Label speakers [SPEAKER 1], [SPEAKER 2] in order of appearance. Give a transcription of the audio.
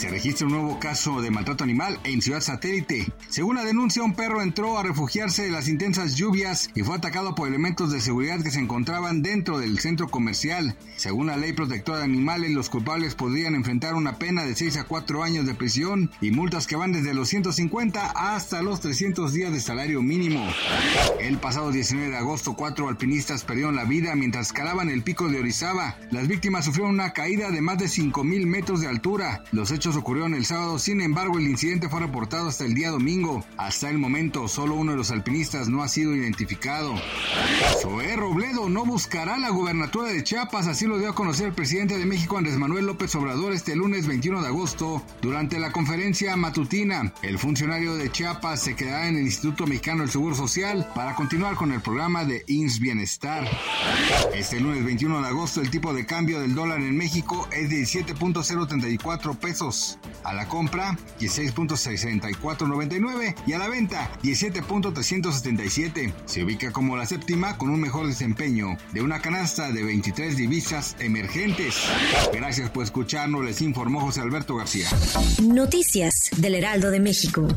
[SPEAKER 1] Se registra un nuevo caso de maltrato animal en Ciudad Satélite. Según la denuncia, un perro entró a refugiarse de las intensas lluvias y fue atacado por elementos de seguridad que se encontraban dentro del centro comercial. Según la ley protectora de animales, los culpables podrían enfrentar una pena de 6 a 4 años de prisión y multas que van desde los 150 hasta los 300 días de salario mínimo. El pasado 19 de agosto, cuatro alpinistas perdieron la vida mientras escalaban el pico de Orizaba. Las víctimas sufrieron una caída de más de 5.000 metros de altura. Los hechos ocurrieron el sábado, sin embargo el incidente fue reportado hasta el día domingo. Hasta el momento solo uno de los alpinistas no ha sido identificado. Zoé Robledo no buscará la gubernatura de Chiapas, así lo dio a conocer el presidente de México Andrés Manuel López Obrador este lunes 21 de agosto durante la conferencia matutina. El funcionario de Chiapas se quedará en el Instituto Mexicano del Seguro Social para continuar con el programa de INS Bienestar. Este lunes 21 de agosto el tipo de cambio del dólar en México es de 17.034 a la compra 16.6499 y a la venta 17.377. Se ubica como la séptima con un mejor desempeño de una canasta de 23 divisas emergentes. Gracias por escucharnos, les informó José Alberto García.
[SPEAKER 2] Noticias del Heraldo de México.